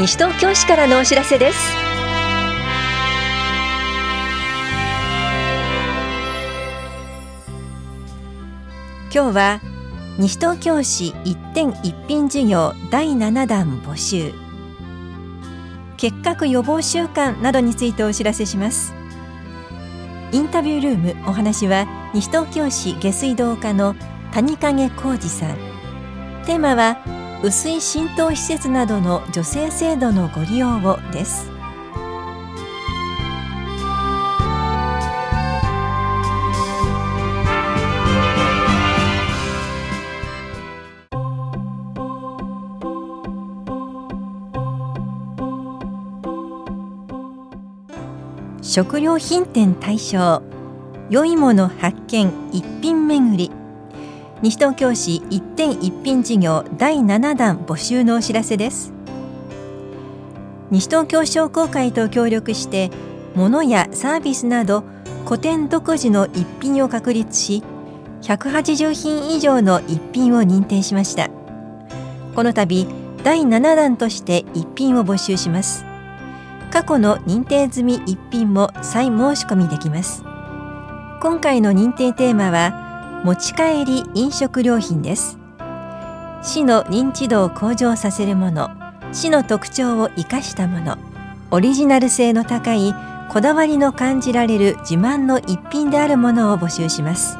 西東京市からのお知らせです。今日は西東京市一点一品事業第7弾募集。結核予防週間などについてお知らせします。インタビュールームお話は西東京市下水道課の谷影浩二さん。テーマは薄い浸透施設などの助成制度のご利用をです。食料品店対象良いもの発見一品巡り。西東京市一点一品事業第7弾募集のお知らせです。西東京商工会と協力して物やサービスなど古典独自の一品を確立し180品以上の一品を認定しました。この度第7弾として一品を募集します。過去の認定済み一品も再申し込みできます。今回の認定テーマは持ち帰り飲食料品です。市の認知度を向上させるもの市の特徴を生かしたものオリジナル性の高いこだわりの感じられる自慢の一品であるものを募集します。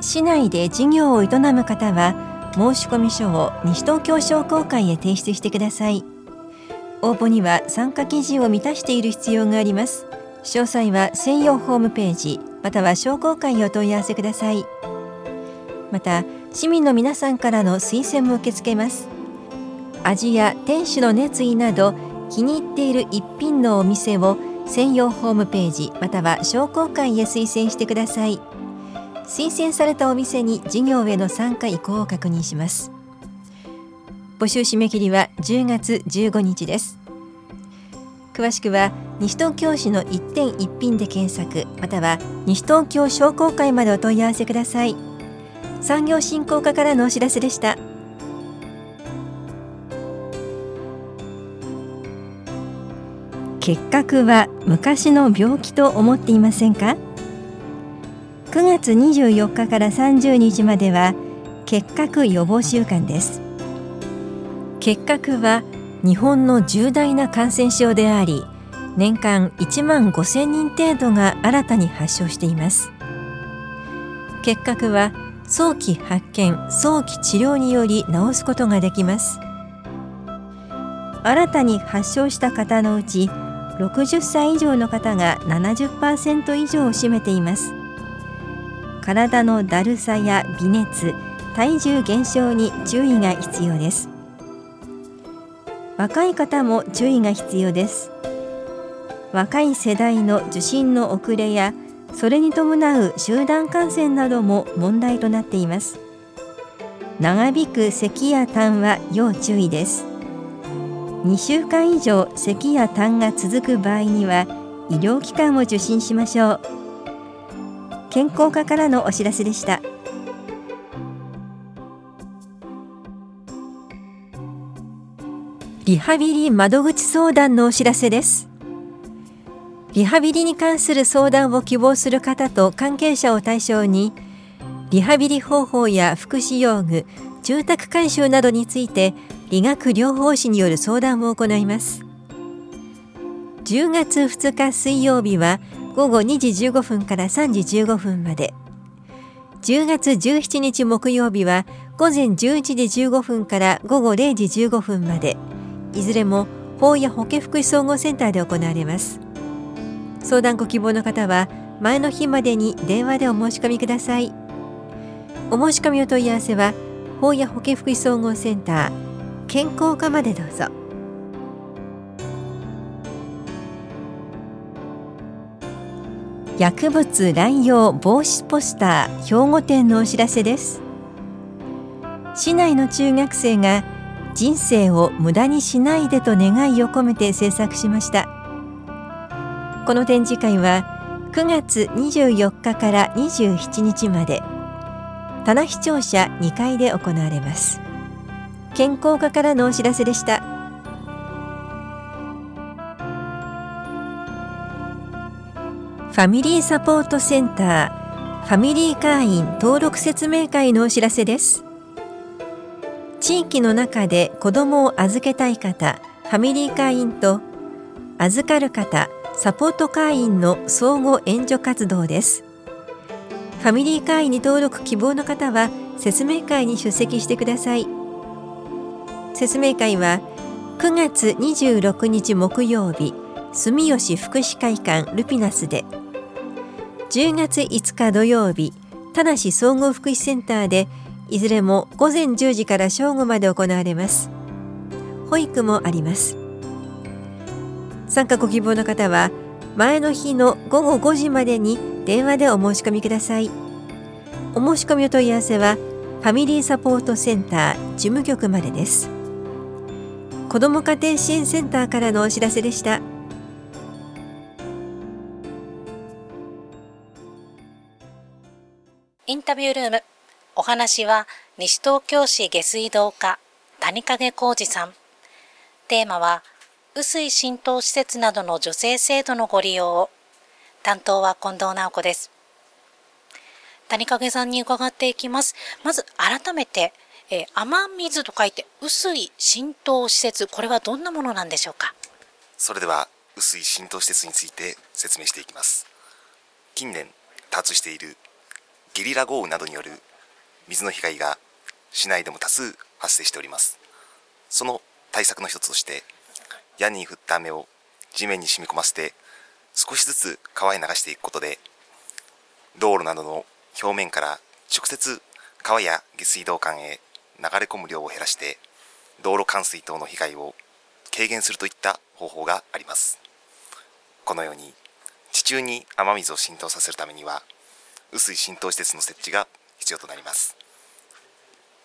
市内で事業を営む方は申込書を西東京商工会へ提出してください。応募には参加基準を満たしている必要があります。詳細は専用ホームページまたは商工会をお問い合わせください。また市民の皆さんからの推薦も受け付けます。味や店主の熱意など気に入っている一品のお店を専用ホームページまたは商工会へ推薦してください。推薦されたお店に事業への参加意向を確認します。募集締め切りは10月15日です。詳しくは西東京市の一点一品で検索または西東京商工会までお問い合わせください。産業振興課からのお知らせでした。結核は昔の病気と思っていませんか？9月24日から30日までは結核予防週間です。結核は日本の重大な感染症であり年間1万5000人程度が新たに発症しています。結核は早期発見早期治療により治すことができます。新たに発症した方のうち60歳以上の方が70%以上を占めています。体のだるさや微熱体重減少に注意が必要です。若い方も注意が必要です。若い世代の受診の遅れやそれに伴う集団感染なども問題となっています。長引く咳や痰は要注意です。2週間以上咳や痰が続く場合には医療機関を受診しましょう。健康課からのお知らせでした。リハビリ窓口相談のお知らせです。リハビリに関する相談を希望する方と関係者を対象にリハビリ方法や福祉用具住宅改修などについて理学療法士による相談を行います。10月2日水曜日は午後2時15分から3時15分まで。10月17日木曜日は午前11時15分から午後0時15分まで。いずれも法や保健福祉総合センターで行われます。相談ご希望の方は前の日までに電話でお申し込みください。お申し込みお問い合わせは法や保健福祉総合センター健康課までどうぞ。薬物乱用防止ポスター兵庫店のお知らせです。市内の中学生が人生を無駄にしないでと願いを込めて制作しました。この展示会は9月24日から27日まで。棚視聴者2階で行われます。健康課からのお知らせでした。ファミリーサポートセンターファミリー会員登録説明会のお知らせです。地域の中で子どもを預けたい方ファミリー会員と預かる方サポート会員の相互援助活動です。ファミリー会員に登録希望の方は説明会に出席してください。説明会は9月26日木曜日住吉福祉会館ルピナスで。10月5日土曜日田梨総合福祉センターでいずれも午前10時から正午まで行われます。保育もあります。参加ご希望の方は前の日の午後5時までに電話でお申し込みください。お申し込みお問い合わせはファミリーサポートセンター事務局までです。子ども家庭支援センターからのお知らせでした。インタビュールーム。お話は西東京市下水道課谷影浩二さん。テーマは雨水浸透施設などの助成制度のご利用を。担当は近藤直子です。谷影さんに伺っていきます。まず改めて、えー、雨水と書いて雨水浸透施設これはどんなものなんでしょうか？それでは雨水浸透施設について説明していきます。近年多発しているゲリラ豪雨などによる水の被害が市内でも多数発生しております。その対策の一つとして屋根に降った雨を地面に染み込ませて少しずつ川へ流していくことで道路などの表面から直接川や下水道管へ流れ込む量を減らして道路冠水等の被害を軽減するといった方法があります。このように地中に雨水を浸透させるためには雨水浸透施設の設置が必要となります。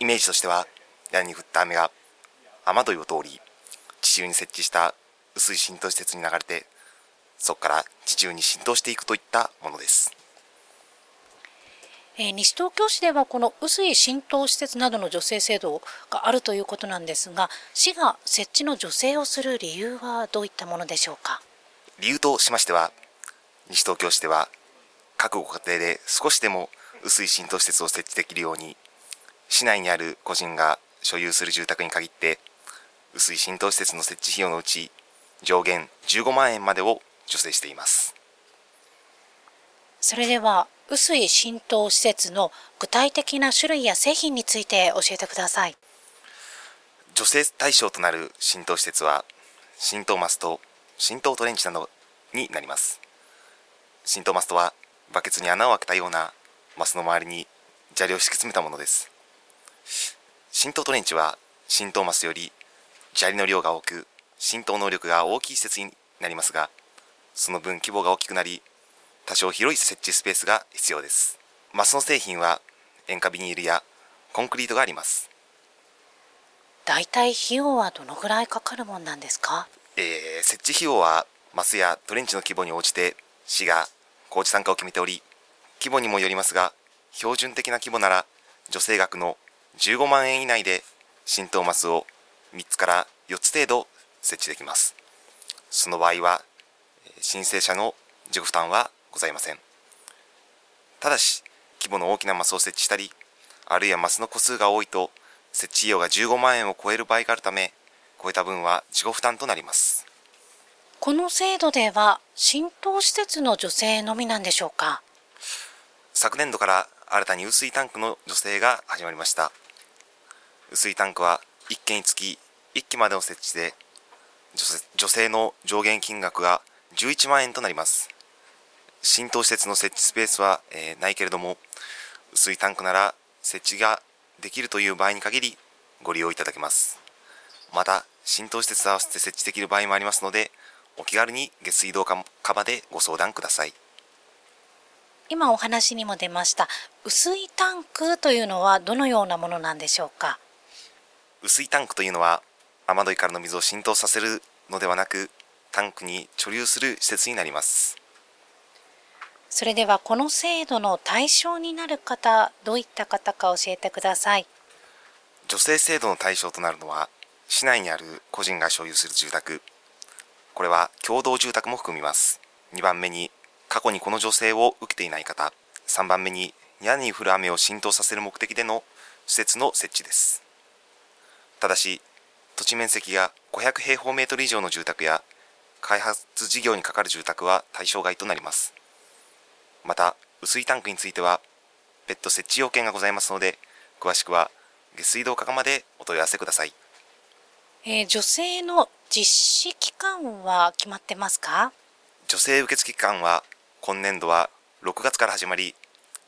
イメージとしては屋根に降った雨が雨どいを通り地中に設置した雨水浸透施設に流れてそこから地中に浸透していくといったものです。えー、西東京市ではこの雨水浸透施設などの助成制度があるということなんですが市が設置の助成をする理由はどういったものでしょうか？理由としましては西東京市では各ご家庭で少しでも雨水浸透施設を設置できるように市内にある個人が所有する住宅に限って雨水浸透施設の設置費用のうち上限15万円までを助成しています。それでは雨水浸透施設の具体的な種類や製品について教えてください。助成対象となる浸透施設は浸透マスと浸透トレンチなどになります。浸透マストはバケツに穴を開けたようなマスの周りに砂利を敷き詰めたものです。浸透トレンチは浸透マスより砂利の量が多く浸透能力が大きい施設になりますがその分規模が大きくなり多少広い設置スペースが必要です。マスの製品は塩化ビニールやコンクリートがあります。大体費用はどのぐらいかかるもんなんですか、えー、設置費用はマスやトレンチの規模に応じて市が工事参加を決めており規模にもよりますが標準的な規模なら助成額の15万円以内で浸透マスを3つから4つ程度設置できます。その場合は申請者の自己負担はございません。ただし規模の大きなマスを設置したりあるいはマスの個数が多いと設置費用が15万円を超える場合があるため超えた分は自己負担となります。この制度では浸透施設の助成のみなんでしょうか？昨年度から新たに雨水タンクの助成が始まりました。雨水タンクは1件につき1機までの設置で女性の上限金額が11万円となります。浸透施設の設置スペースは、えー、ないけれども雨水タンクなら設置ができるという場合に限りご利用いただけます。また浸透施設と合わせて設置できる場合もありますのでお気軽に下水道課場でご相談ください。今お話にも出ました雨水タンクというのはどのようなものなんでしょうか？雨水タンクというのは雨どいからの水を浸透させるのではなくタンクに貯留する施設になります。それではこの制度の対象になる方どういった方か教えてください。女性制度の対象となるのは市内にある個人が所有する住宅。これは共同住宅も含みます。2番目に過去にこの助成を受けていない方。3番目に屋根に降る雨を浸透させる目的での施設の設置です。ただし土地面積が500平方メートル以上の住宅や開発事業にかかる住宅は対象外となります。また雨水タンクについては別途設置要件がございますので詳しくは下水道課までお問い合わせください、えー、女性の実施期間は決まってますか？女性受付期間は今年度は6月から始まり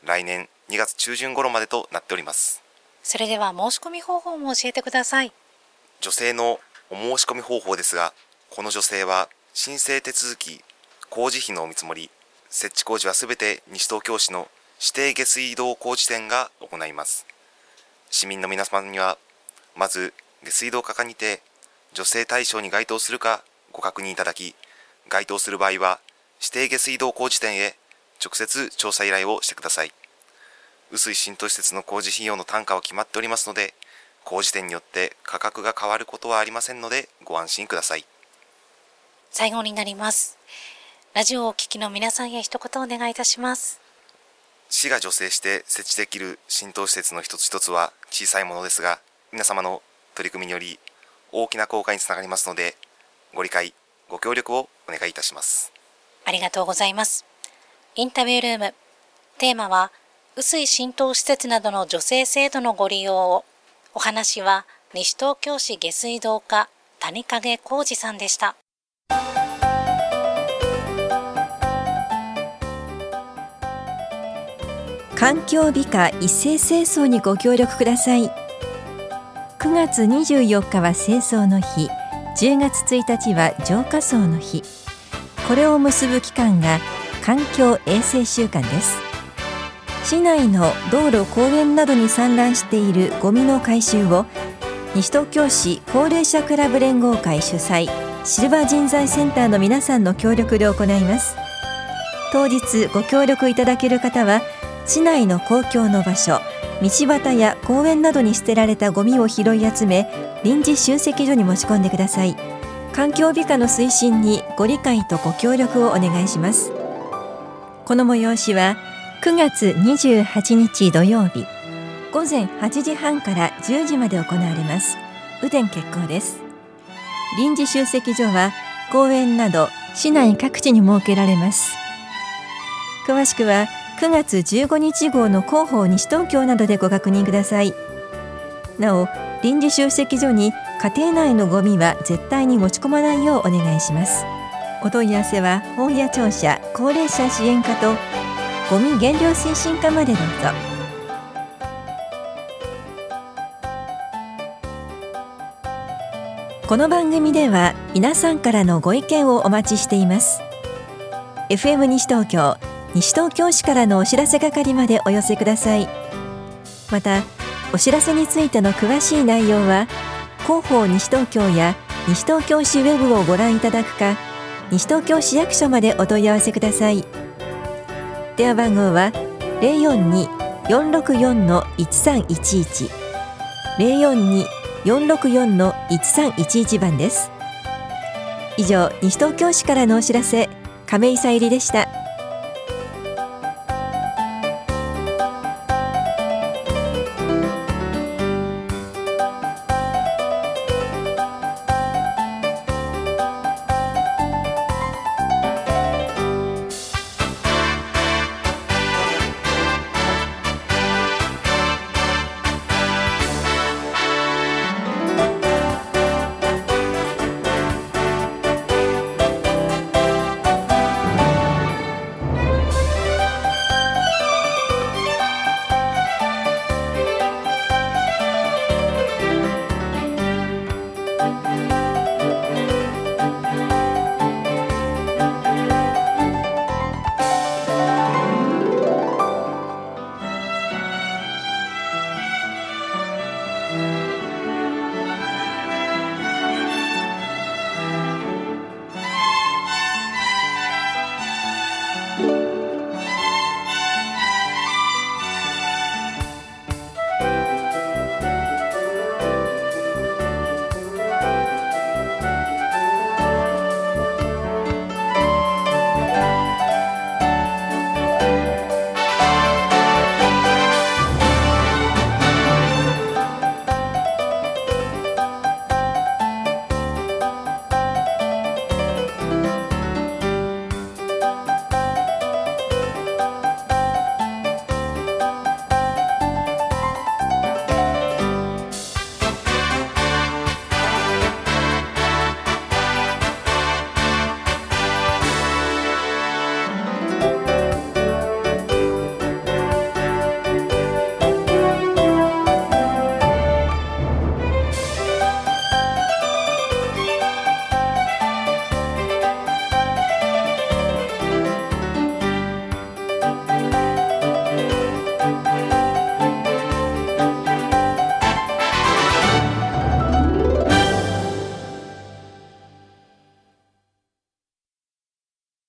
来年2月中旬頃までとなっております。それでは申し込み方法も教えてください女性のお申し込み方法ですがこの女性は申請手続き工事費のお見積もり設置工事はすべて西東京市の指定下水道工事店が行います。市民の皆様にはまず下水道課課にて女性対象に該当するかご確認いただき該当する場合は指定下水道工事店へ直接調査依頼をしてください。雨水浸透施設の工事費用の単価は決まっておりますので工事店によって価格が変わることはありませんのでご安心ください。最後になります。ラジオをお聞きの皆さんへ一言お願いいたします。市が助成して設置できる浸透施設の一つ一つは小さいものですが皆様の取り組みにより大きな効果につながりますのでご理解ご協力をお願いいたします。ありがとうございます。インタビュールーム。テーマは雨水浸透施設などの助成制度のご利用をお話は西東京市下水道課谷影浩二さんでした。環境美化一斉清掃にご協力ください。9月24日は清掃の日。10月1日は浄化槽の日。これを結ぶ期間が環境衛生週間です。市内の道路公園などに散乱しているゴミの回収を西東京市高齢者クラブ連合会主催シルバー人材センターの皆さんの協力で行います。当日ご協力いただける方は市内の公共の場所道端や公園などに捨てられたゴミを拾い集め臨時集積所に持ち込んでください。環境美化の推進にご理解とご協力をお願いします。この催しは9月28日土曜日。午前8時半から10時まで行われます。雨天決行です。臨時集積所は公園など市内各地に設けられます。詳しくは9月15日号の広報西東京などでご確認ください。なお臨時集積所に家庭内のゴミは絶対に持ち込まないようお願いします。お問い合わせは本屋庁舎高齢者支援課とゴミ減量推進課までどうぞ。この番組では皆さんからのご意見をお待ちしています。FM 西東京西東京市からのお知らせ係までお寄せください。またお知らせについての詳しい内容は広報西東京や西東京市ウェブをご覧いただくか西東京市役所までお問い合わせください。電話番号は042-464-1311 042-464-1311番です。以上西東京市からのお知らせ亀井さゆりでした。